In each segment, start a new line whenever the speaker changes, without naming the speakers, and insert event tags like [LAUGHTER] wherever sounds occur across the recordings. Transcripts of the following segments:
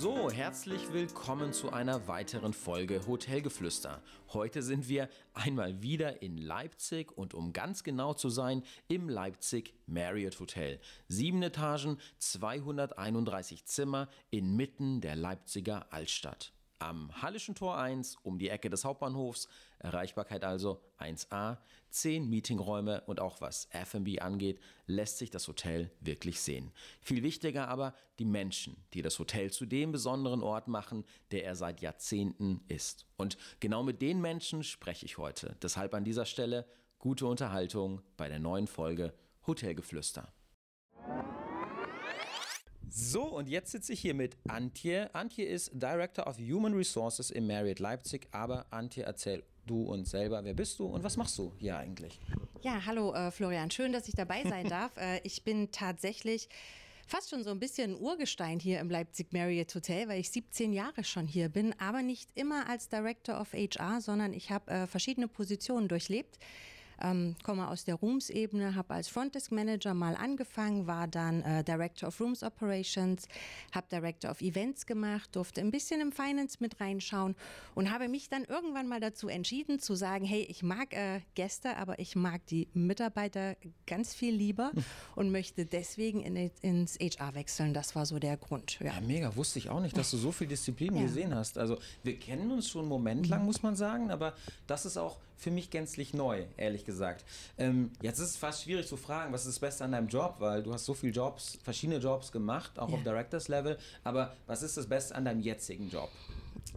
So, herzlich willkommen zu einer weiteren Folge Hotelgeflüster. Heute sind wir einmal wieder in Leipzig und um ganz genau zu sein, im Leipzig Marriott Hotel. Sieben Etagen, 231 Zimmer inmitten der Leipziger Altstadt. Am Hallischen Tor 1 um die Ecke des Hauptbahnhofs, Erreichbarkeit also 1a, 10 Meetingräume und auch was F&B angeht, lässt sich das Hotel wirklich sehen. Viel wichtiger aber die Menschen, die das Hotel zu dem besonderen Ort machen, der er seit Jahrzehnten ist. Und genau mit den Menschen spreche ich heute. Deshalb an dieser Stelle gute Unterhaltung bei der neuen Folge Hotelgeflüster. So, und jetzt sitze ich hier mit Antje. Antje ist Director of Human Resources im Marriott Leipzig. Aber Antje, erzähl du uns selber, wer bist du und was machst du hier eigentlich?
Ja, hallo äh, Florian, schön, dass ich dabei sein [LAUGHS] darf. äh, ich bin tatsächlich fast schon so ein bisschen Urgestein hier im Leipzig Marriott Hotel, weil ich 17 Jahre schon hier bin, aber nicht immer als Director of HR, sondern ich habe äh, verschiedene Positionen durchlebt ähm, komme aus der Rooms-Ebene, habe als Frontdesk Manager mal angefangen, war dann äh, Director of Rooms Operations, habe Director of Events gemacht, durfte ein bisschen im Finance mit reinschauen und habe mich dann irgendwann mal dazu entschieden zu sagen, hey, ich mag äh, Gäste, aber ich mag die Mitarbeiter ganz viel lieber und möchte deswegen in, ins HR wechseln. Das war so der Grund.
Ja. ja. mega. Wusste ich auch nicht, dass du so viel Disziplin ja. gesehen hast. Also wir kennen uns schon einen Moment lang, muss man sagen, aber das ist auch für mich gänzlich neu, ehrlich gesagt. Ähm, jetzt ist es fast schwierig zu fragen, was ist das Beste an deinem Job, weil du hast so viele Jobs, verschiedene Jobs gemacht, auch ja. auf Directors Level. Aber was ist das Beste an deinem jetzigen Job?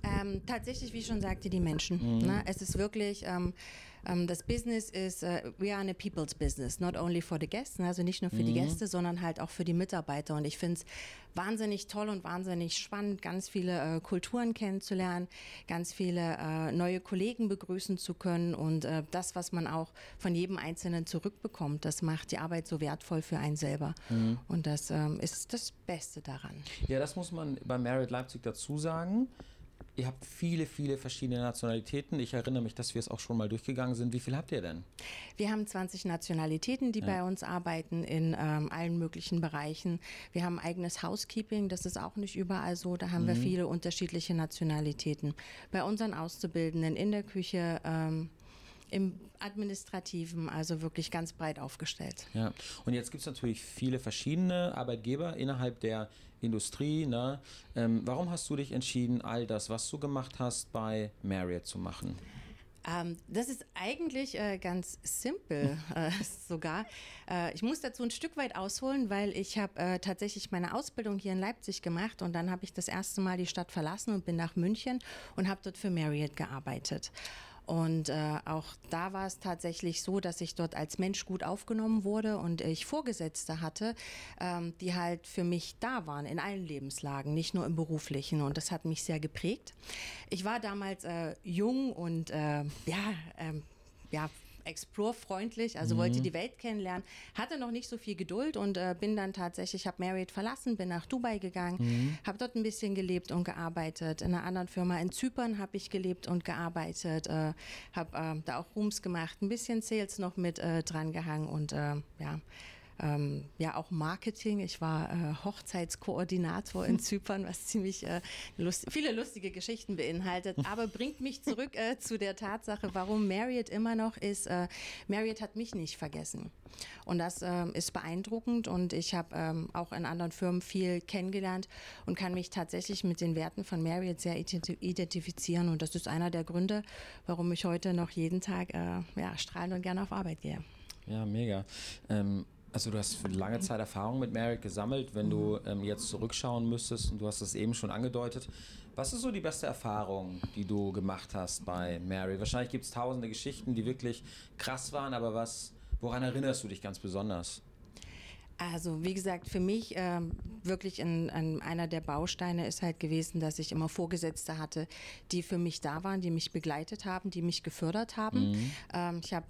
Ähm, tatsächlich, wie schon sagte, die Menschen. Mhm. Ne? Es ist wirklich, ähm, ähm, das Business ist, uh, we are in a people's business, not only for the guests, ne? also nicht nur für mhm. die Gäste, sondern halt auch für die Mitarbeiter. Und ich finde es wahnsinnig toll und wahnsinnig spannend, ganz viele äh, Kulturen kennenzulernen, ganz viele äh, neue Kollegen begrüßen zu können und äh, das, was man auch von jedem Einzelnen zurückbekommt, das macht die Arbeit so wertvoll für einen selber. Mhm. Und das ähm, ist das Beste daran.
Ja, das muss man bei Marriott Leipzig dazu sagen. Ihr habt viele, viele verschiedene Nationalitäten. Ich erinnere mich, dass wir es auch schon mal durchgegangen sind. Wie viel habt ihr denn?
Wir haben 20 Nationalitäten, die ja. bei uns arbeiten in ähm, allen möglichen Bereichen. Wir haben eigenes Housekeeping, das ist auch nicht überall so. Da haben mhm. wir viele unterschiedliche Nationalitäten. Bei unseren Auszubildenden in der Küche ähm, im Administrativen, also wirklich ganz breit aufgestellt.
Ja, und jetzt gibt es natürlich viele verschiedene Arbeitgeber innerhalb der Industrie. Ne? Ähm, warum hast du dich entschieden, all das, was du gemacht hast, bei Marriott zu machen?
Ähm, das ist eigentlich äh, ganz simpel [LAUGHS] äh, sogar. Äh, ich muss dazu ein Stück weit ausholen, weil ich habe äh, tatsächlich meine Ausbildung hier in Leipzig gemacht und dann habe ich das erste Mal die Stadt verlassen und bin nach München und habe dort für Marriott gearbeitet. Und äh, auch da war es tatsächlich so, dass ich dort als Mensch gut aufgenommen wurde und ich Vorgesetzte hatte, ähm, die halt für mich da waren in allen Lebenslagen, nicht nur im beruflichen. Und das hat mich sehr geprägt. Ich war damals äh, jung und äh, ja, ähm, ja, explore-freundlich, also mhm. wollte die Welt kennenlernen, hatte noch nicht so viel Geduld und äh, bin dann tatsächlich, habe Marriott verlassen, bin nach Dubai gegangen, mhm. habe dort ein bisschen gelebt und gearbeitet. In einer anderen Firma in Zypern habe ich gelebt und gearbeitet, äh, habe äh, da auch Rooms gemacht, ein bisschen Sales noch mit äh, dran gehangen und äh, ja, ähm, ja auch Marketing. Ich war äh, Hochzeitskoordinator in [LAUGHS] Zypern, was ziemlich äh, lust viele lustige Geschichten beinhaltet, aber bringt mich zurück äh, zu der Tatsache, warum Marriott immer noch ist. Äh, Marriott hat mich nicht vergessen. Und das ähm, ist beeindruckend und ich habe ähm, auch in anderen Firmen viel kennengelernt und kann mich tatsächlich mit den Werten von Marriott sehr identifizieren. Und das ist einer der Gründe, warum ich heute noch jeden Tag äh, ja, strahlend und gerne auf Arbeit gehe.
Ja, mega. Ähm also du hast lange Zeit Erfahrung mit Merrick gesammelt, wenn du ähm, jetzt zurückschauen müsstest und du hast es eben schon angedeutet. Was ist so die beste Erfahrung, die du gemacht hast bei Mary? Wahrscheinlich gibt es tausende Geschichten, die wirklich krass waren, aber was, woran erinnerst du dich ganz besonders?
Also wie gesagt, für mich ähm, wirklich in, in einer der Bausteine ist halt gewesen, dass ich immer Vorgesetzte hatte, die für mich da waren, die mich begleitet haben, die mich gefördert haben. Mhm. Ähm, ich habe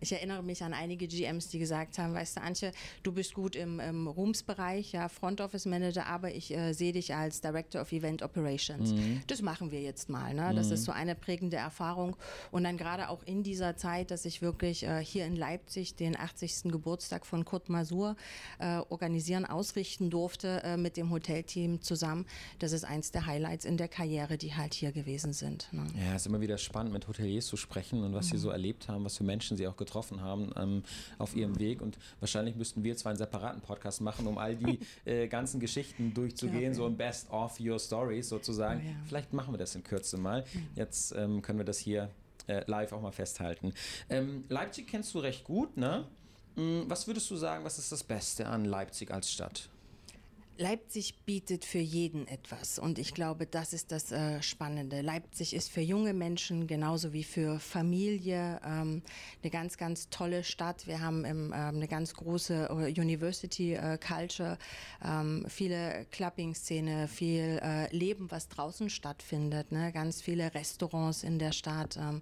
ich erinnere mich an einige GMs, die gesagt haben, weißt du, Antje, du bist gut im, im Rooms-Bereich, ja, Front Office Manager, aber ich äh, sehe dich als Director of Event Operations. Mhm. Das machen wir jetzt mal. Ne? Das mhm. ist so eine prägende Erfahrung. Und dann gerade auch in dieser Zeit, dass ich wirklich äh, hier in Leipzig den 80. Geburtstag von Kurt Masur äh, organisieren, ausrichten durfte äh, mit dem Hotelteam zusammen. Das ist eins der Highlights in der Karriere, die halt hier gewesen sind.
Ne? Ja, es ist immer wieder spannend, mit Hoteliers zu sprechen und was mhm. sie so erlebt haben, was für Menschen sie auch getroffen haben ähm, auf ihrem Weg. Und wahrscheinlich müssten wir zwar einen separaten Podcast machen, um all die [LAUGHS] äh, ganzen Geschichten durchzugehen, so ein Best of Your Stories sozusagen. Oh, ja. Vielleicht machen wir das in Kürze mal. Jetzt ähm, können wir das hier äh, live auch mal festhalten. Ähm, Leipzig kennst du recht gut, ne? Mm, was würdest du sagen, was ist das Beste an Leipzig als Stadt?
Leipzig bietet für jeden etwas und ich glaube, das ist das äh, Spannende. Leipzig ist für junge Menschen genauso wie für Familie ähm, eine ganz, ganz tolle Stadt. Wir haben im, ähm, eine ganz große äh, University äh, Culture, ähm, viele Clubbing-Szene, viel äh, Leben, was draußen stattfindet, ne? ganz viele Restaurants in der Stadt. Ähm,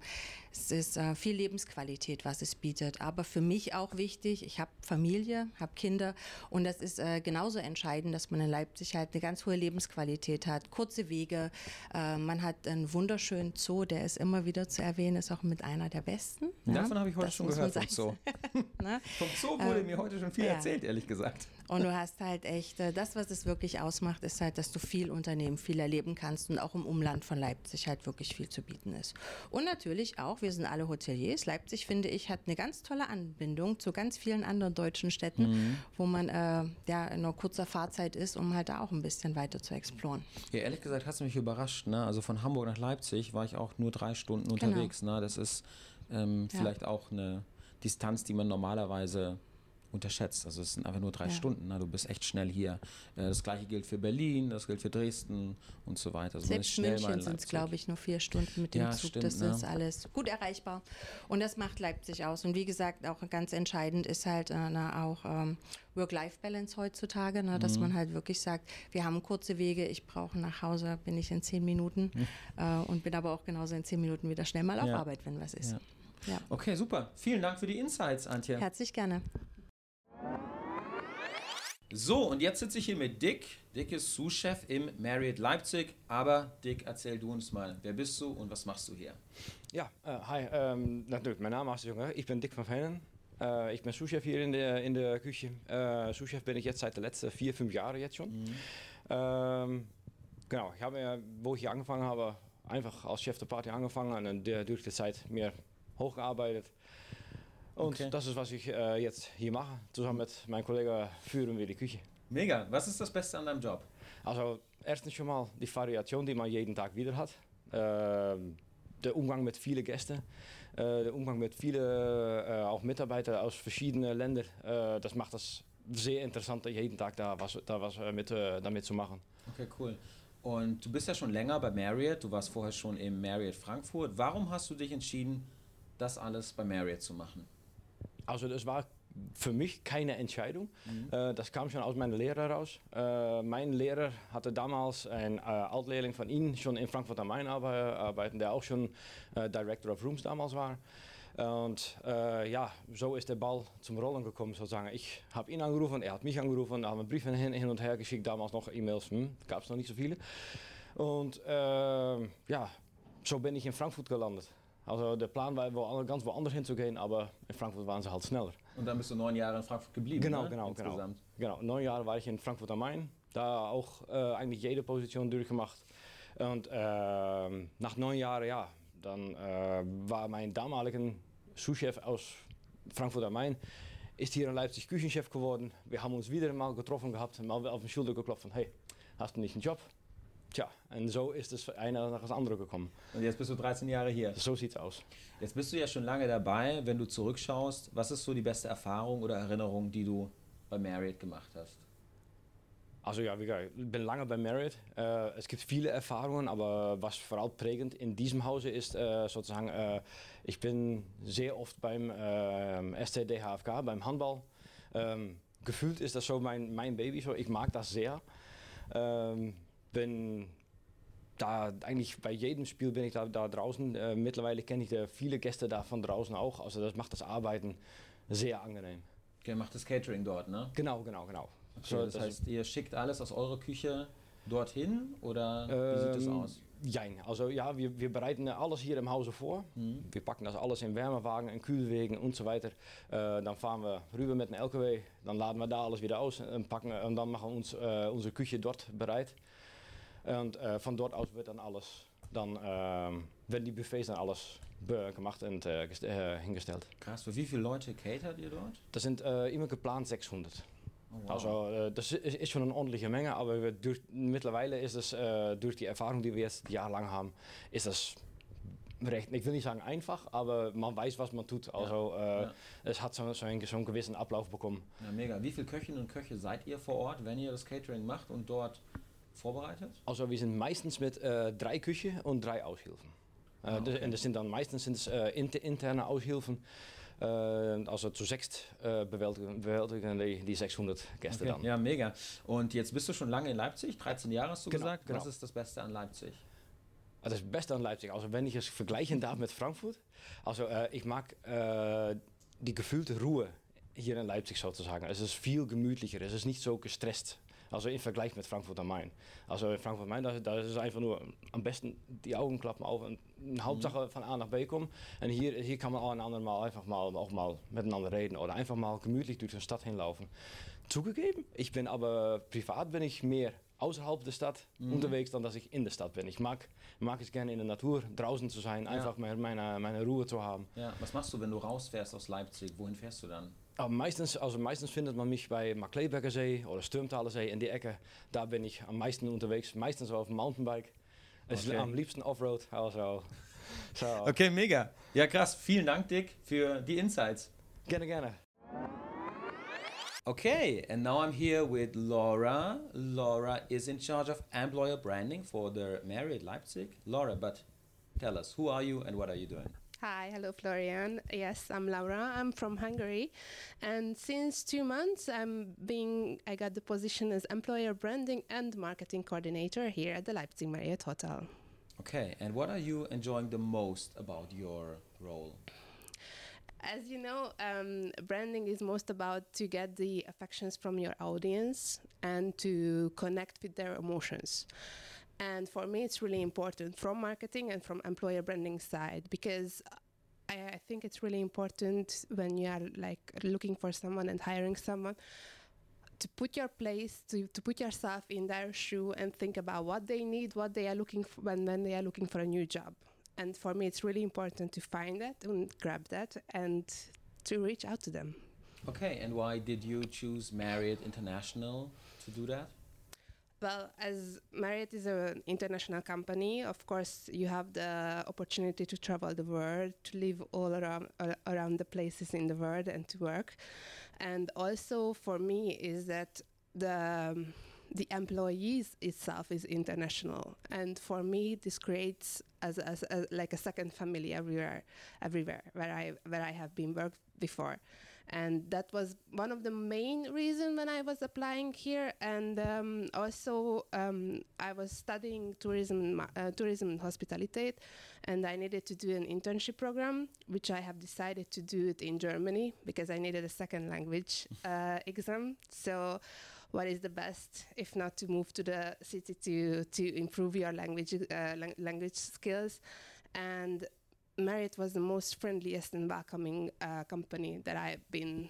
es ist äh, viel Lebensqualität, was es bietet. Aber für mich auch wichtig, ich habe Familie, habe Kinder und das ist äh, genauso entscheidend, dass man in Leipzig halt eine ganz hohe Lebensqualität hat. Kurze Wege, äh, man hat einen wunderschönen Zoo, der ist immer wieder zu erwähnen, ist auch mit einer der besten.
Ja? Davon habe ich heute das schon gehört, vom Zoo. [LAUGHS] Ne? vom Zoo wurde ähm, mir heute schon viel ja. erzählt, ehrlich gesagt.
Und du hast halt echt, äh, das, was es wirklich ausmacht, ist halt, dass du viel unternehmen, viel erleben kannst und auch im Umland von Leipzig halt wirklich viel zu bieten ist. Und natürlich auch, wir sind alle Hoteliers. Leipzig, finde ich, hat eine ganz tolle Anbindung zu ganz vielen anderen deutschen Städten, mhm. wo man äh, ja in einer kurzer Fahrzeit ist, um halt da auch ein bisschen weiter zu exploren.
Ja, ehrlich gesagt, hast du mich überrascht. Ne? Also von Hamburg nach Leipzig war ich auch nur drei Stunden genau. unterwegs. Genau. Ne? Das ist ähm, ja. vielleicht auch eine Distanz, die man normalerweise unterschätzt. Also es sind einfach nur drei ja. Stunden. Ne? Du bist echt schnell hier. Äh, das gleiche gilt für Berlin, das gilt für Dresden und so weiter. Also
Selbst München sind es, glaube ich, nur vier Stunden mit dem ja, Zug. Stimmt, das ne? ist alles gut erreichbar. Und das macht Leipzig aus. Und wie gesagt, auch ganz entscheidend ist halt äh, na, auch ähm, Work-Life-Balance heutzutage, ne? dass mhm. man halt wirklich sagt, wir haben kurze Wege, ich brauche nach Hause, bin ich in zehn Minuten mhm. äh, und bin aber auch genauso in zehn Minuten wieder schnell mal auf Arbeit, wenn was ist.
Ja. Okay, super. Vielen Dank für die Insights, Antje.
Herzlich gerne.
So, und jetzt sitze ich hier mit Dick. Dick ist Sous-Chef im Marriott Leipzig. Aber Dick, erzähl du uns mal, wer bist du und was machst du hier?
Ja, äh, hi, ähm, natürlich, mein Name ist Junge. Ich bin Dick van Venen. Äh, ich bin Sous-Chef hier in der, in der Küche. Äh, Sous-Chef bin ich jetzt seit den letzten vier, fünf Jahren jetzt schon. Mhm. Ähm, genau, ich habe, ja, wo ich hier angefangen habe, einfach als Chef der Party angefangen und durch die Zeit mehr hochgearbeitet. Und okay. das ist, was ich äh, jetzt hier mache. Zusammen mit meinem Kollegen führen wir die Küche.
Mega. Was ist das Beste an deinem Job?
Also, erstens schon mal die Variation, die man jeden Tag wieder hat. Äh, der Umgang mit vielen Gästen. Äh, der Umgang mit vielen äh, auch Mitarbeitern aus verschiedenen Ländern. Äh, das macht das sehr interessant, jeden Tag da was, da was äh, mit, damit zu machen.
Okay, cool. Und du bist ja schon länger bei Marriott. Du warst vorher schon im Marriott Frankfurt. Warum hast du dich entschieden, das alles bei Marriott zu machen?
Also das war für mich keine Entscheidung. Mhm. Äh, das kam schon aus meiner Lehre raus. Äh, mein Lehrer hatte damals einen äh, Altlehrling von Ihnen schon in Frankfurt am Main arbeiten, der auch schon Director of Rooms damals war. Und äh, ja, so ist der Ball zum Rollen gekommen sozusagen. Ich habe ihn angerufen, er hat mich angerufen, da haben Briefe hin, hin und her geschickt, damals noch E-Mails, hm, gab es noch nicht so viele. Und äh, ja, so bin ich in Frankfurt gelandet. Also der Plan war wo, ganz woanders hinzugehen, aber in Frankfurt waren sie halt schneller.
Und dann bist du neun Jahre in Frankfurt geblieben,
Genau, ne? genau, genau. Genau, neun Jahre war ich in Frankfurt am Main. Da auch äh, eigentlich jede Position durchgemacht. Und äh, nach neun Jahren, ja, dann äh, war mein damaliger Souschef aus Frankfurt am Main, ist hier in Leipzig Küchenchef geworden. Wir haben uns wieder mal getroffen gehabt, mal auf den Schulter geklopft von, hey, hast du nicht einen Job? Tja, und so ist das eine nach das andere gekommen.
Und jetzt bist du 13 Jahre hier.
So sieht's aus.
Jetzt bist du ja schon lange dabei. Wenn du zurückschaust, was ist so die beste Erfahrung oder Erinnerung, die du bei Marriott gemacht hast?
Also ja, wie gesagt, ich bin lange bei Marriott. Äh, es gibt viele Erfahrungen, aber was vor allem prägend in diesem Hause ist, äh, sozusagen, äh, ich bin sehr oft beim äh, STD HFK, beim Handball. Ähm, gefühlt ist das so mein, mein Baby, so. ich mag das sehr. Ähm, bin da eigentlich bei jedem Spiel bin ich da, da draußen. Äh, mittlerweile kenne ich äh, viele Gäste da von draußen auch. Also das macht das Arbeiten sehr angenehm.
Okay, macht das Catering dort, ne?
Genau, genau, genau.
Okay, so, das, das heißt, ihr schickt alles aus eurer Küche dorthin oder wie sieht das
Ähm,
aus?
Jein, also ja, wir, wir bereiten alles hier im Hause vor. Wir packen das alles in Wärmewagen, in Kühlwegen und so weiter. Äh, dann fahren wir rüber mit einem LKW, dann laden wir da alles wieder aus und, packen, und dann machen wir uns äh, unsere Küche dort bereit. Und äh, von dort aus wird dann alles, dann ähm, werden die Buffets dann alles gemacht und äh, äh, hingestellt.
Krass, für wie viele Leute catert ihr dort?
Das sind immer geplant 600.
Oh, wow.
Also das ist, schon eine ordentliche Menge, aber durch, mittlerweile ist es durch die Erfahrung, die wir jetzt jahrelang haben, ist das recht, ich will nicht sagen einfach, aber man weiß, was man tut. Also äh,
ja.
es hat so, so, einen, so einen gewissen Ablauf bekommen.
Ja, mega. Wie viele Köchinnen und Köche seid ihr vor Ort, wenn ihr das Catering macht und dort vorbereitet?
Also wir sind meistens mit äh, drei Küchen und drei Aushilfen. Äh,
Ah, okay.
En dat zijn dan meistens sind es, äh, inter, interne Aushilfen. Äh, also zu sechst äh, bewältigen, bewältigen die, die 600 Gäste
Okay.
dann.
Ja, mega. Und jetzt bist du schon lange in Leipzig, 13 Jahre hast du
Genau,
gesagt.
genau.
Was ist das Beste an Leipzig?
Das ist das Beste an Leipzig. Also wenn ich es vergleichen darf mit Frankfurt. Also äh, ich mag die gefühlte Ruhe hier in Leipzig sozusagen. Es ist viel gemütlicher, es ist nicht so gestresst. Also im Vergleich mit Frankfurt am Main. Also in Frankfurt am Main, da, da ist es einfach nur am besten die Augen klappen auf und Hauptsache von A nach B kommen. Und hier, hier kann man auch ein andermal einfach mal, auch mal miteinander reden oder einfach mal gemütlich durch die Stadt hinlaufen. Zugegeben, ich bin aber privat bin ich mehr außerhalb der Stadt unterwegs, dan dass ich in der Stadt bin. Ich mag, mag es gerne in der Natur, draußen zu sein, einfach mehr meine, meine Ruhe zu haben.
Ja, was machst du, wenn du rausfährst aus Leipzig? Wohin fährst du dann?
Aber meistens, also meistens findet man mich bei Markleberger See oder Stürmtaler See in die Ecke. Da bin ich am meisten unterwegs, meistens auf dem Mountainbike. Es ist
Okay.
am liebsten Offroad, also so.
Okay, mega. Ja, krass. Vielen Dank, Dick, für die Insights.
Gerne, gerne.
Okay, and now I'm here with Laura. Laura is in charge of employer branding for the Marriott Leipzig. Laura, but tell us, who are you and what are you doing?
Hi, hello Florian. Yes, I'm Laura. I'm from Hungary, and since two months, I'm being I got the position as employer branding and marketing coordinator here at the Leipzig Marriott Hotel.
Okay, and what are you enjoying the most about your role?
As you know, um, branding is most about to get the affections from your audience and to connect with their emotions. And for me, it's really important from marketing and from employer branding side because I, I think it's really important when you are like looking for someone and hiring someone to put your place to, to put yourself in their shoe and think about what they need what they are looking for when, when they are looking for a new job and for me it's really important to find that and grab that and to reach out to them
Okay, and why did you choose Marriott International to do that?
Well, as Marriott is an international company, of course, you have the opportunity to travel the world, to live all around ar- around the places in the world, and to work. And also, for me, is that the um, the employees itself is international, and for me, this creates as, as, as like a second family everywhere, everywhere where I where I have been worked before and that was one of the main reason when I was applying here. And um, also, um, I was studying tourism, uh, tourism and hospitality, and I needed to do an internship program, which I have decided to do it in Germany because I needed a second language [LAUGHS] uh, exam. So. What is the best, if not to move to the city to to improve your language uh, lang- language skills, and Marriott was the most friendliest and welcoming uh, company that I've been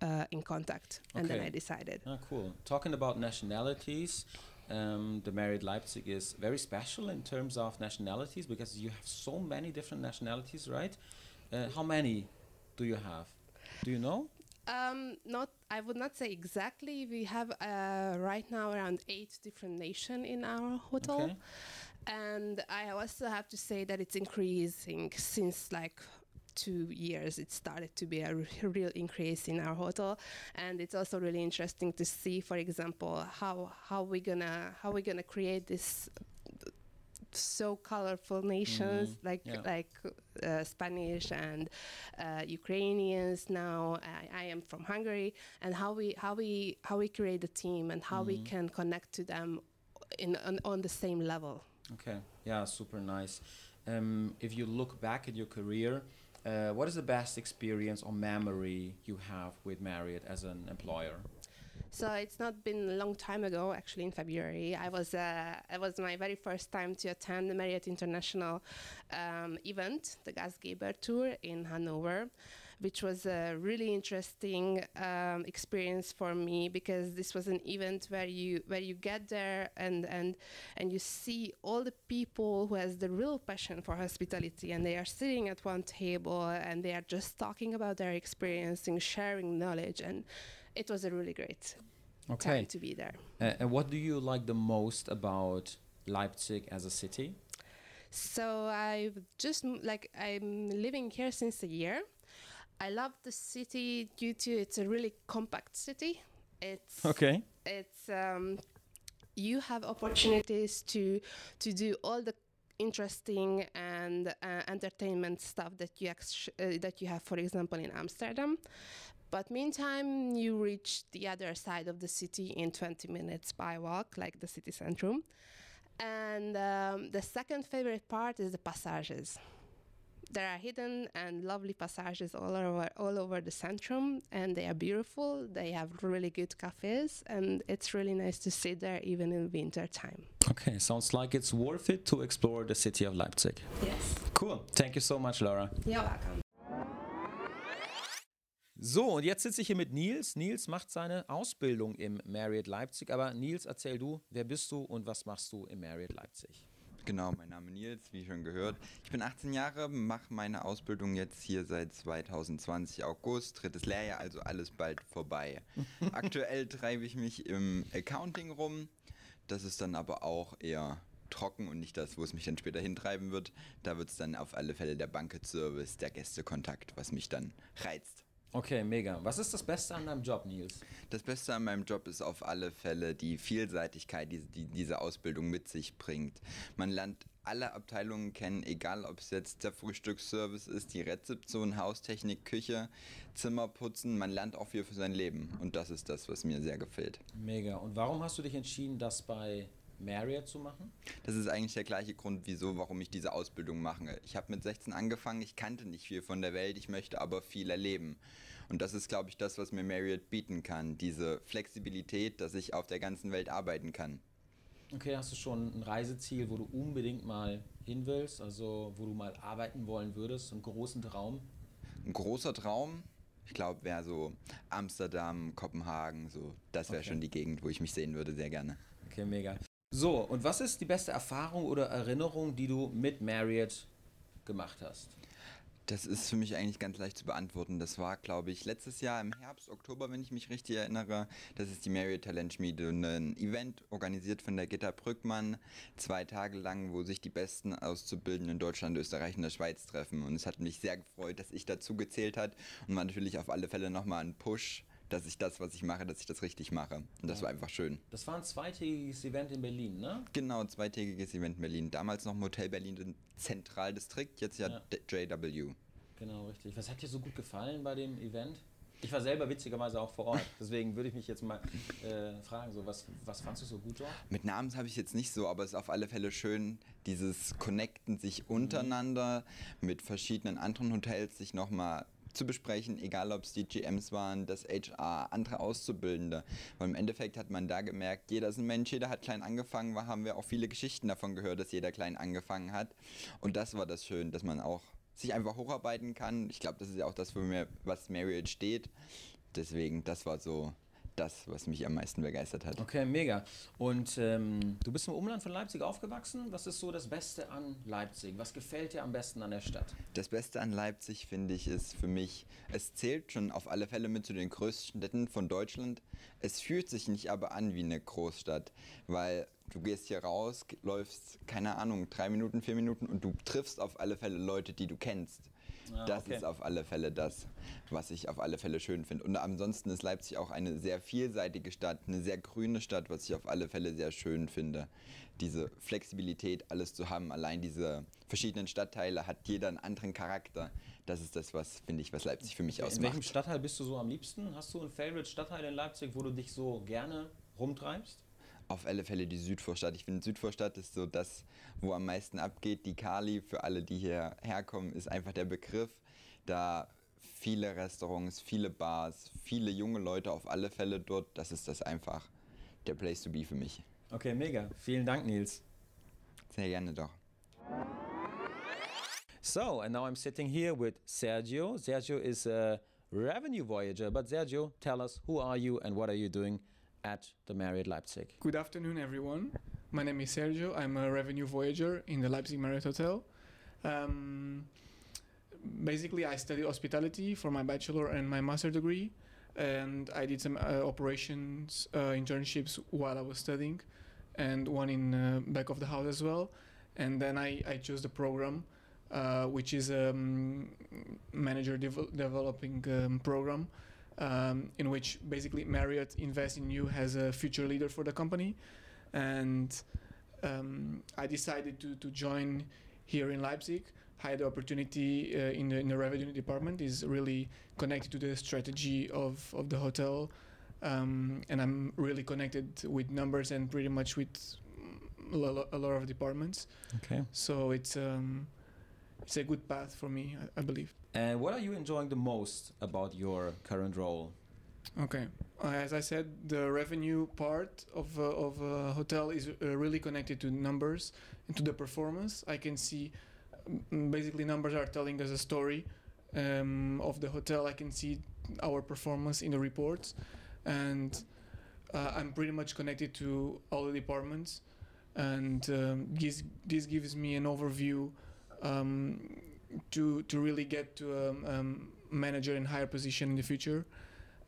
uh, in contact, and then I decided.
Ah, cool. Talking about nationalities, um, the Marriott Leipzig is very special in terms of nationalities because you have so many different nationalities, right? Uh, how many do you have? Do you know?
Um, not, I would not say exactly. We have uh, right now around eight different nations in our hotel,
Okay.
And I also have to say that it's increasing since like two years. It started to be a r- real increase in our hotel. And it's also really interesting to see for example how how we gonna how we gonna create this so colorful nations like
yeah.
like uh, Spanish and uh, Ukrainians now. I, I am from Hungary. And how we how we how we create a team and how we can connect to them in on, on the same level
Okay, yeah, super nice. Um, if you look back at your career, uh, what is the best experience or memory you have with Marriott as an employer?
So it's not been a long time ago. Actually, in February, I was uh, it was my very first time to attend the Marriott International um, event, the Gastgeber Tour in Hanover, which was a really interesting um, experience for me because this was an event where you where you get there and and and you see all the people who has the real passion for hospitality and they are sitting at one table and they are just talking about their experience and sharing knowledge and it was a really great
Okay.
time to be there.
Uh, and what do you like the most about Leipzig as a city?
So I've just like I'm living here since a year. I love the city due to it's a really compact city. It's
Okay.
it's um, you have opportunities to to do all the interesting and uh, entertainment stuff that you ex- uh, that you have, for example, in Amsterdam. But meantime, you reach the other side of the city in 20 minutes by walk, like the city centrum. And um, the second favorite part is the passages. There are hidden and lovely passages all over all over the centrum, and they are beautiful. They have really good cafes, and it's really nice to sit there even in winter time.
Okay, sounds like it's worth it to explore the city of Leipzig.
Yes,
Cool. Thank you so much, Laura.
you're welcome.
So, und jetzt sitze ich hier mit Nils. Nils macht seine Ausbildung im Marriott Leipzig. Aber Nils, erzähl du, wer bist du und was machst du im Marriott Leipzig?
Genau, mein Name Nils, wie schon gehört. Ich bin 18 Jahre, mache meine Ausbildung jetzt hier seit 2020 August, drittes Lehrjahr, also alles bald vorbei. [LAUGHS] Aktuell treibe ich mich im Accounting rum. Das ist dann aber auch eher trocken und nicht das, wo es mich dann später hintreiben wird. Da wird es dann auf alle Fälle der Banket-Service, der Gästekontakt, was mich dann reizt.
Okay, mega. Was ist das Beste an deinem Job, Nils?
Das Beste an meinem Job ist auf alle Fälle die Vielseitigkeit, die, die diese Ausbildung mit sich bringt. Man lernt alle Abteilungen kennen, egal ob es jetzt der Frühstücksservice ist, die Rezeption, Haustechnik, Küche, Zimmerputzen. Man lernt auch viel für sein Leben. Und das ist das, was mir sehr gefällt.
Mega. Und warum hast du dich entschieden, das bei Marriott zu machen?
Das ist eigentlich der gleiche Grund, wieso, warum ich diese Ausbildung mache. Ich habe mit 16 angefangen, ich kannte nicht viel von der Welt, ich möchte aber viel erleben. Und das ist, glaube ich, das, was mir Marriott bieten kann. Diese Flexibilität, dass ich auf der ganzen Welt arbeiten kann.
Okay, hast du schon ein Reiseziel, wo du unbedingt mal hin willst, also wo du mal arbeiten wollen würdest, einen großen Traum?
Ein großer Traum, ich glaube, wäre so Amsterdam, Kopenhagen, so. Das wäre
Okay.
schon die Gegend, wo ich mich sehen würde, sehr gerne.
Okay, mega. So, und was ist die beste Erfahrung oder Erinnerung, die du mit Marriott gemacht hast?
Das ist für mich eigentlich ganz leicht zu beantworten. Das war, glaube ich, letztes Jahr im Herbst, Oktober, wenn ich mich richtig erinnere. Das ist die Marriott Talent Schmiede, ein Event organisiert von der Gitta Brückmann, zwei Tage lang, wo sich die besten Auszubildenden in Deutschland, Österreich und der Schweiz treffen. Und es hat mich sehr gefreut, dass ich dazu gezählt hat und war natürlich auf alle Fälle nochmal ein Push, dass ich das, was ich mache, dass ich das richtig mache. Und das
Ja.
war einfach schön.
Das war ein zweitägiges Event in Berlin, ne?
Genau, zweitägiges Event in Berlin. Damals noch im Hotel Berlin, den Zentraldistrikt, jetzt ja,
Ja.
JW.
Genau, richtig. Was hat dir so gut gefallen bei dem Event? Ich war selber witzigerweise auch vor Ort, [LAUGHS] deswegen würde ich mich jetzt mal äh, fragen, so, was, was fandst du so gut dort?
Mit Namens habe ich jetzt nicht so, aber es ist auf alle Fälle schön, dieses Connecten sich untereinander mit verschiedenen anderen Hotels sich nochmal zu besprechen, egal ob es die GMs waren, das HR, andere Auszubildende. Weil im Endeffekt hat man da gemerkt, jeder ist ein Mensch, jeder hat klein angefangen, da haben wir auch viele Geschichten davon gehört, dass jeder klein angefangen hat. Und das war das Schön, dass man auch sich einfach hocharbeiten kann. Ich glaube, das ist ja auch das, für mir, was Marriott steht. Deswegen, das war so das, was mich am meisten begeistert hat.
Okay, mega. Und ähm, du bist im Umland von Leipzig aufgewachsen. Was ist so das Beste an Leipzig? Was gefällt dir am besten an der Stadt?
Das Beste an Leipzig, finde ich, ist für mich, es zählt schon auf alle Fälle mit zu den größten Städten von Deutschland. Es fühlt sich nicht aber an wie eine Großstadt, weil du gehst hier raus, läufst, keine Ahnung, drei Minuten, vier Minuten und du triffst auf alle Fälle Leute, die du kennst.
Ah,
das
okay.
ist auf alle Fälle das, was ich auf alle Fälle schön finde. Und ansonsten ist Leipzig auch eine sehr vielseitige Stadt, eine sehr grüne Stadt, was ich auf alle Fälle sehr schön finde. Diese Flexibilität, alles zu haben, allein diese verschiedenen Stadtteile hat jeder einen anderen Charakter. Das ist das, was finde ich, was Leipzig für mich
In welchem
ausmacht.
Stadtteil bist du so am liebsten? Hast du einen Favorite Stadtteil in Leipzig, wo du dich so gerne rumtreibst?
Auf alle Fälle die Südvorstadt. Ich finde, Südvorstadt ist so das, wo am meisten abgeht. Die Kali, für alle, die hierher kommen, ist einfach der Begriff. Da viele Restaurants, viele Bars, viele junge Leute auf alle Fälle dort. Das ist das einfach der Place to be für mich.
Okay, mega. Vielen Dank, Nils.
Sehr gerne doch.
So, and now I'm sitting here with Sergio. Sergio is a revenue voyager, but Sergio, tell us who are you and what are you doing at the Marriott Leipzig?
Good afternoon, everyone. My name is Sergio. I'm a revenue voyager in the Leipzig Marriott Hotel. Um, basically, I studied hospitality for my bachelor and my master degree, and I did some uh, operations uh, internships while I was studying, and one in uh, back of the house as well. And then I, I chose the program, uh, which is a um, manager devel- developing um, program um, in which basically Marriott invests in you as a future leader for the company. And um, I decided to, to join here in Leipzig. I had the opportunity uh, in, the, in the revenue department is really connected to the strategy of, of the hotel. Um, and I'm really connected with numbers and pretty much with a a lot of departments.
Okay.
So it's um, it's a good path for me, I, I believe.
And what are you enjoying the most about your current role?
Okay. Uh, as I said, the revenue part of uh, of a hotel is uh, really connected to numbers and to the performance. I can see, um, basically, numbers are telling us a story um, of the hotel. I can see our performance in the reports, and uh, I'm pretty much connected to all the departments, and um, this this gives me an overview um, to to really get to a um, manager in higher position in the future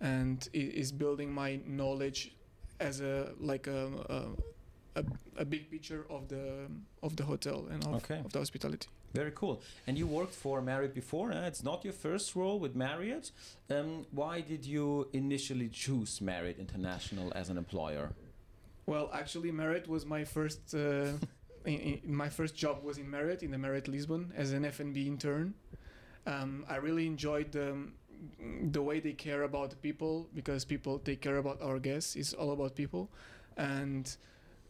and is building my knowledge as a like a a, a, a big picture of the of the hotel and of,
Okay.
of the hospitality.
Very cool. And you worked for Marriott before. Uh, it's not your first role with Marriott. Um, why did you initially choose Marriott International as an employer?
Well, actually, Marriott was my first. Uh, [LAUGHS] my first job was in Marriott in the Marriott Lisbon as an F&B intern. Um, I really enjoyed the the way they care about people because people take care about our guests. It's all about people, and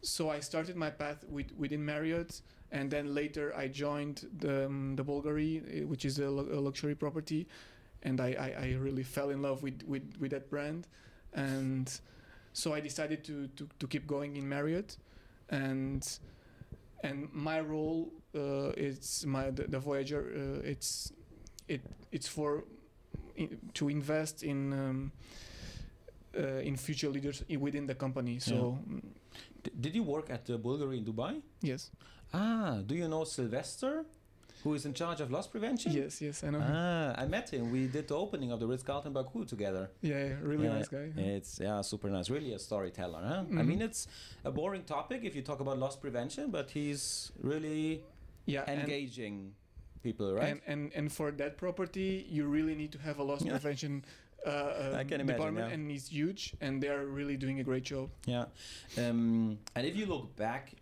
so I started my path with, within Marriott, and then later I joined the um, the Bulgari, uh, which is a, a luxury property, and I, I, I really fell in love with, with, with that brand, and so I decided to, to, to keep going in Marriott, and and my role uh, is my the, the Voyager. Uh, it's it it's for in, to invest in. Um, uh, in future leaders within the company. So mm,
D- did you work at the Bulgari in Dubai?
yes,
Ah, do you know Sylvester, who is in charge of loss prevention?
yes, yes, I know. him.
Ah, I met him. We did the opening of the Ritz Carlton Baku together.
Yeah, yeah, really
Yeah,
nice guy.
It's yeah, super nice. Really a storyteller, huh? I
Mhm.
mean, it's a boring topic if you talk about loss prevention, but he's really
Yeah,
engaging people, right?
And, and and for that property, you really need to have a loss
Yeah.
prevention uh, um,
I imagine,
department,
yeah.
and it's huge, and they are really doing a great job.
Yeah. Um, and if you look back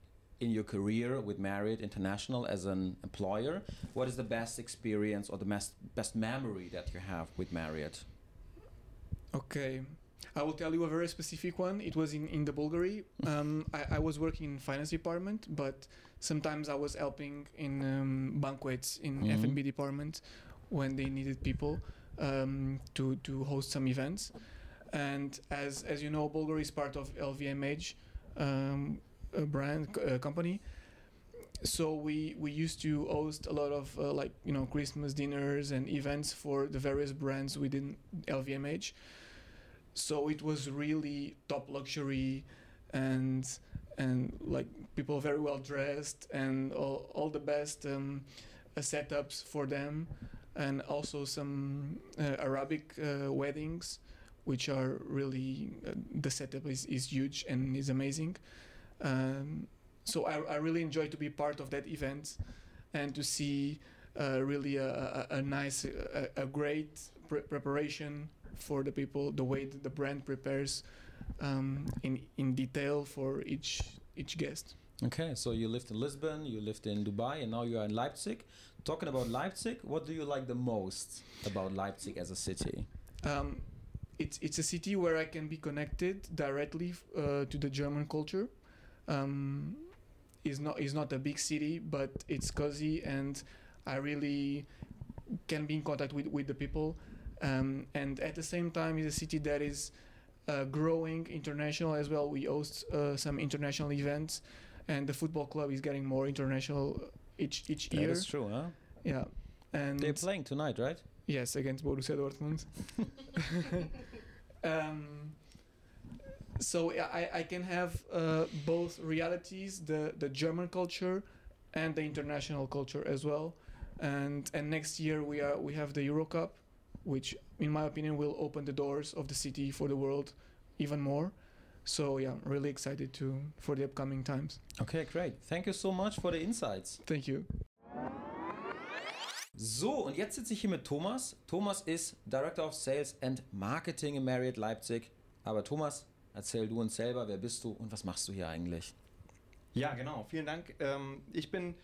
in your career with Marriott International as an employer, what is the best experience or the best best memory that you have with Marriott?
Okay. I will tell you a very specific one. It was in, in the Bulgari. Um, I, I was working in finance department, but sometimes I was helping in um, banquets in
Mhm.
F&B department when they needed people um, to, to host some events. And as, as you know, Bulgari is part of LVMH a brand uh, company. So we, we used to host a lot of uh, like you know Christmas dinners and events for the various brands within LVMH so it was really top luxury and and like people very well dressed and all, all the best um, uh, setups for them. And also some uh, arabic uh, weddings which are really uh, the setup is, is huge and is amazing um, so I, I really enjoy to be part of that event and to see uh, really a, a, a nice a, a great pre- preparation for the people the way that the brand prepares um, in in detail for each each guest
Okay, so you lived in Lisbon, you lived in Dubai, and now you are in Leipzig. Talking about Leipzig, what do you like the most about Leipzig as a city?
um, it's it's a city where I can be connected directly uh, to the German culture um, is not is not a big city, but it's cozy, and I really can be in contact with with the people. Um, and at the same time, it's a city that is uh, growing international as well. We host uh, some international events, and the football club is getting more international each each
That
year.
is true, huh?
Yeah, and
They're playing tonight, right?
Yes, against Borussia Dortmund. [LAUGHS] [LAUGHS] um, so I, I can have uh, both realities, the, the German culture and the international culture as well. And and next year we are we have the Euro Cup, which in my opinion will open the doors of the city for the world even more. So yeah, I'm really excited to for the upcoming times.
Okay, great. Thank you so much for the insights.
Thank you.
So, und jetzt sitze ich hier mit Thomas. Thomas ist Director of Sales and Marketing im Marriott Leipzig. Aber Thomas, erzähl du uns selber, wer bist du und was machst du hier eigentlich?
Ja, genau. Vielen Dank. Ähm, ich bin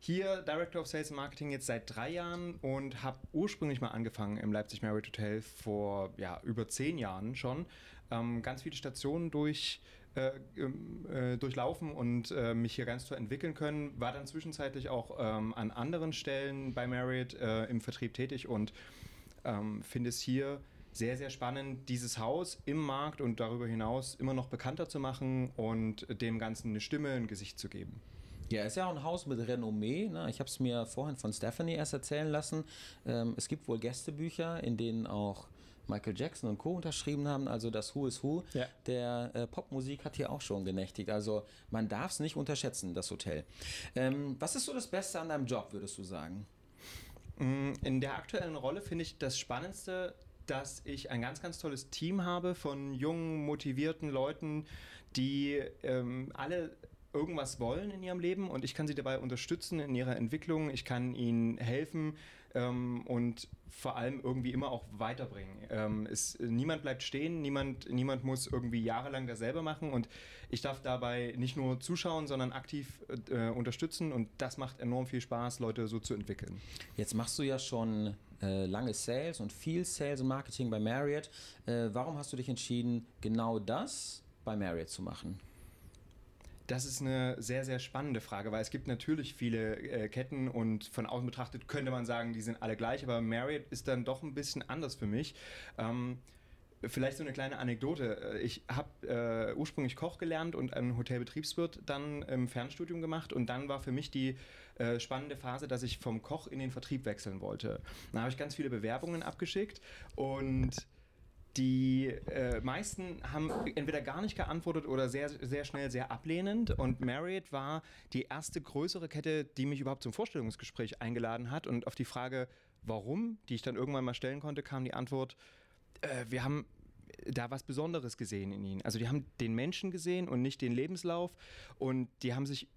hier Director of Sales and Marketing jetzt seit drei Jahren und habe ursprünglich mal angefangen im Leipzig Marriott Hotel vor ja, über zehn Jahren schon. Ähm, ganz viele Stationen durch, äh, ähm, äh, durchlaufen und äh, mich hier ganz toll entwickeln können. War dann zwischenzeitlich auch ähm, an anderen Stellen bei Marriott äh, im Vertrieb tätig und ähm, finde es hier sehr, sehr spannend, dieses Haus im Markt und darüber hinaus immer noch bekannter zu machen und dem Ganzen eine Stimme, ein Gesicht zu geben.
Ja, ist ja auch ein Haus mit Renommee. Ne? Ich habe es mir vorhin von Stephanie erst erzählen lassen. Ähm, es gibt wohl Gästebücher, in denen auch Michael Jackson und Co. unterschrieben haben. Also das Who is Who
Ja.
der äh, Popmusik hat hier auch schon genächtigt. Also man darf es nicht unterschätzen, das Hotel. Ähm, was ist so das Beste an deinem Job, würdest du sagen?
Mm, In der aktuellen Rolle finde ich das Spannendste, dass ich ein ganz, ganz tolles Team habe von jungen, motivierten Leuten, die ähm, alle irgendwas wollen in ihrem Leben und ich kann sie dabei unterstützen in ihrer Entwicklung. Ich kann ihnen helfen ähm, und vor allem irgendwie immer auch weiterbringen. Ähm, es, niemand bleibt stehen, niemand, niemand muss irgendwie jahrelang das selber machen und ich darf dabei nicht nur zuschauen, sondern aktiv äh, unterstützen und das macht enorm viel Spaß, Leute so zu entwickeln.
Jetzt machst du ja schon äh, lange Sales und viel Sales und Marketing bei Marriott. Äh, warum hast du dich entschieden, genau das bei Marriott zu machen?
Das ist eine sehr, sehr spannende Frage, weil es gibt natürlich viele äh, Ketten und von außen betrachtet könnte man sagen, die sind alle gleich, aber Marriott ist dann doch ein bisschen anders für mich. Ähm, Vielleicht so eine kleine Anekdote. Ich habe äh, ursprünglich Koch gelernt und einen Hotelbetriebswirt dann im Fernstudium gemacht und dann war für mich die äh, spannende Phase, dass ich vom Koch in den Vertrieb wechseln wollte. Dann habe ich ganz viele Bewerbungen abgeschickt und die äh, meisten haben entweder gar nicht geantwortet oder sehr, sehr schnell sehr ablehnend. Und Marriott war die erste größere Kette, die mich überhaupt zum Vorstellungsgespräch eingeladen hat. Und auf die Frage, warum, die ich dann irgendwann mal stellen konnte, kam die Antwort, äh, wir haben da was Besonderes gesehen in ihnen. Also die haben den Menschen gesehen und nicht den Lebenslauf. Und die haben sich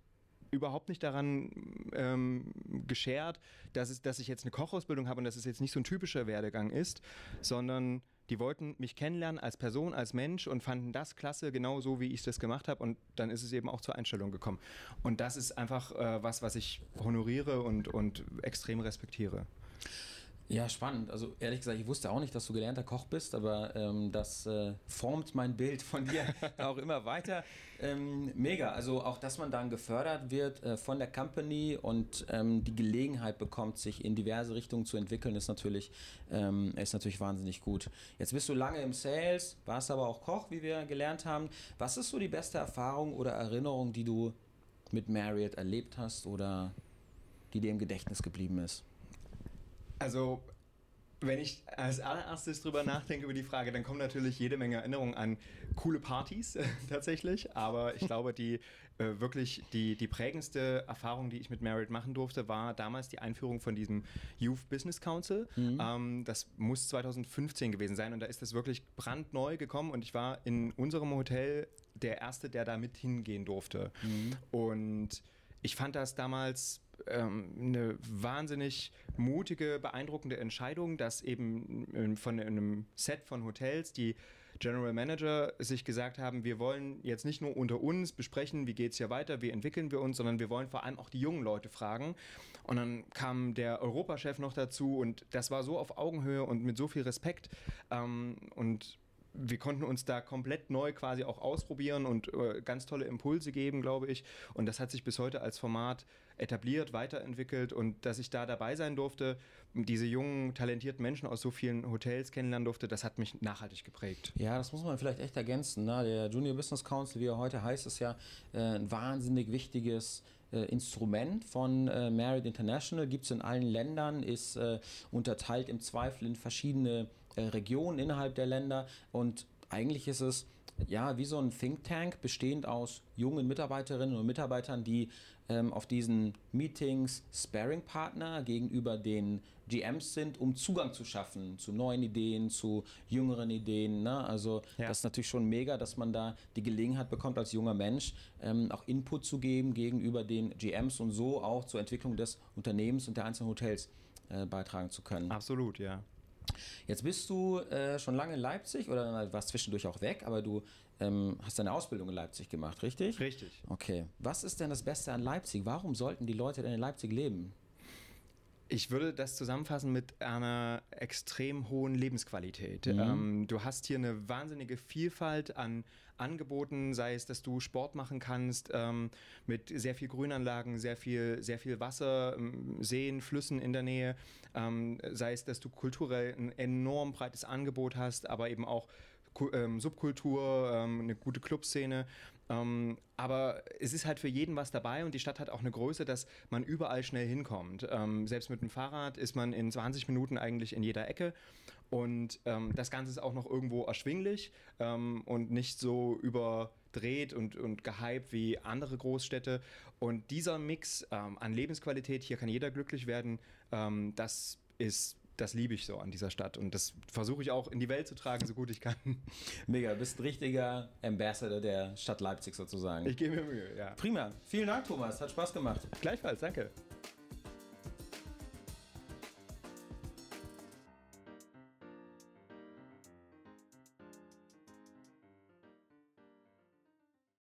überhaupt nicht daran ähm, geschert, dass, es, dass ich jetzt eine Kochausbildung habe und dass es jetzt nicht so ein typischer Werdegang ist, sondern die wollten mich kennenlernen als Person, als Mensch und fanden das klasse, genau so, wie ich das gemacht habe. Und dann ist es eben auch zur Einstellung gekommen. Und das ist einfach äh, was, was ich honoriere und, und extrem respektiere.
Ja, spannend. Also ehrlich gesagt, ich wusste auch nicht, dass du gelernter Koch bist, aber ähm, das äh, formt mein Bild von dir [LAUGHS] auch immer weiter. Ähm, mega. Also auch, dass man dann gefördert wird äh, von der Company und ähm, die Gelegenheit bekommt, sich in diverse Richtungen zu entwickeln, ist natürlich, ähm, ist natürlich wahnsinnig gut. Jetzt bist du lange im Sales, warst aber auch Koch, wie wir gelernt haben. Was ist so die beste Erfahrung oder Erinnerung, die du mit Marriott erlebt hast oder die dir im Gedächtnis geblieben ist?
Also, wenn ich als allererstes drüber nachdenke über die Frage, dann kommen natürlich jede Menge Erinnerungen an coole Partys äh, tatsächlich. Aber ich glaube, die äh, wirklich die, die prägendste Erfahrung, die ich mit Marriott machen durfte, war damals die Einführung von diesem Youth Business Council. Ähm, das muss 2015 gewesen sein und da ist das wirklich brandneu gekommen und ich war in unserem Hotel der Erste, der da mit hingehen durfte. Und ich fand das damals ähm, eine wahnsinnig mutige, beeindruckende Entscheidung, dass eben von einem Set von Hotels die General Manager sich gesagt haben, wir wollen jetzt nicht nur unter uns besprechen, wie geht es hier weiter, wie entwickeln wir uns, sondern wir wollen vor allem auch die jungen Leute fragen. Und dann kam der Europachef noch dazu und das war so auf Augenhöhe und mit so viel Respekt. Ähm, und wir konnten uns da komplett neu quasi auch ausprobieren und äh, ganz tolle Impulse geben, glaube ich. Und das hat sich bis heute als Format etabliert, weiterentwickelt und dass ich da dabei sein durfte, diese jungen, talentierten Menschen aus so vielen Hotels kennenlernen durfte, das hat mich nachhaltig geprägt.
Ja, das muss man vielleicht echt ergänzen. Ne? Der Junior Business Council, wie er heute heißt, ist ja äh, ein wahnsinnig wichtiges äh, Instrument von äh, Marriott International, gibt es in allen Ländern, ist äh, unterteilt im Zweifel in verschiedene äh, Regionen innerhalb der Länder und eigentlich ist es ja wie so ein Think Tank bestehend aus jungen Mitarbeiterinnen und Mitarbeitern, die ähm, auf diesen Meetings Sparing-Partner gegenüber den GMs sind, um Zugang zu schaffen zu neuen Ideen, zu jüngeren Ideen. Ne? Also ja. das ist natürlich schon mega, dass man da die Gelegenheit bekommt, als junger Mensch ähm, auch Input zu geben gegenüber den GMs und so auch zur Entwicklung des Unternehmens und der einzelnen Hotels äh, beitragen zu können.
Absolut, ja.
Jetzt bist du äh, schon lange in Leipzig oder warst zwischendurch auch weg, aber du ähm, hast deine Ausbildung in Leipzig gemacht, richtig?
Richtig.
Okay. Was ist denn das Beste an Leipzig? Warum sollten die Leute denn in Leipzig leben?
Ich würde das zusammenfassen mit einer extrem hohen Lebensqualität. Mhm. Ähm, du hast hier eine wahnsinnige Vielfalt an Angeboten, sei es, dass du Sport machen kannst, ähm, mit sehr viel Grünanlagen, sehr viel, sehr viel Wasser, ähm, Seen, Flüssen in der Nähe, ähm, sei es, dass du kulturell ein enorm breites Angebot hast, aber eben auch ähm, Subkultur, ähm, eine gute Clubszene. Aber es ist halt für jeden was dabei und die Stadt hat auch eine Größe, dass man überall schnell hinkommt. Selbst mit dem Fahrrad ist man in 20 Minuten eigentlich in jeder Ecke. Und ähm, das Ganze ist auch noch irgendwo erschwinglich ähm, und nicht so überdreht und, und gehypt wie andere Großstädte. Und dieser Mix an Lebensqualität, hier kann jeder glücklich werden, das ist das liebe ich so an dieser Stadt und das versuche ich auch in die Welt zu tragen, so gut ich kann. [LAUGHS]
Mega, bist ein richtiger Ambassador der Stadt Leipzig sozusagen.
Ich gebe mir Mühe, ja.
Prima. Vielen Dank, Thomas. Hat Spaß gemacht.
Gleichfalls, danke.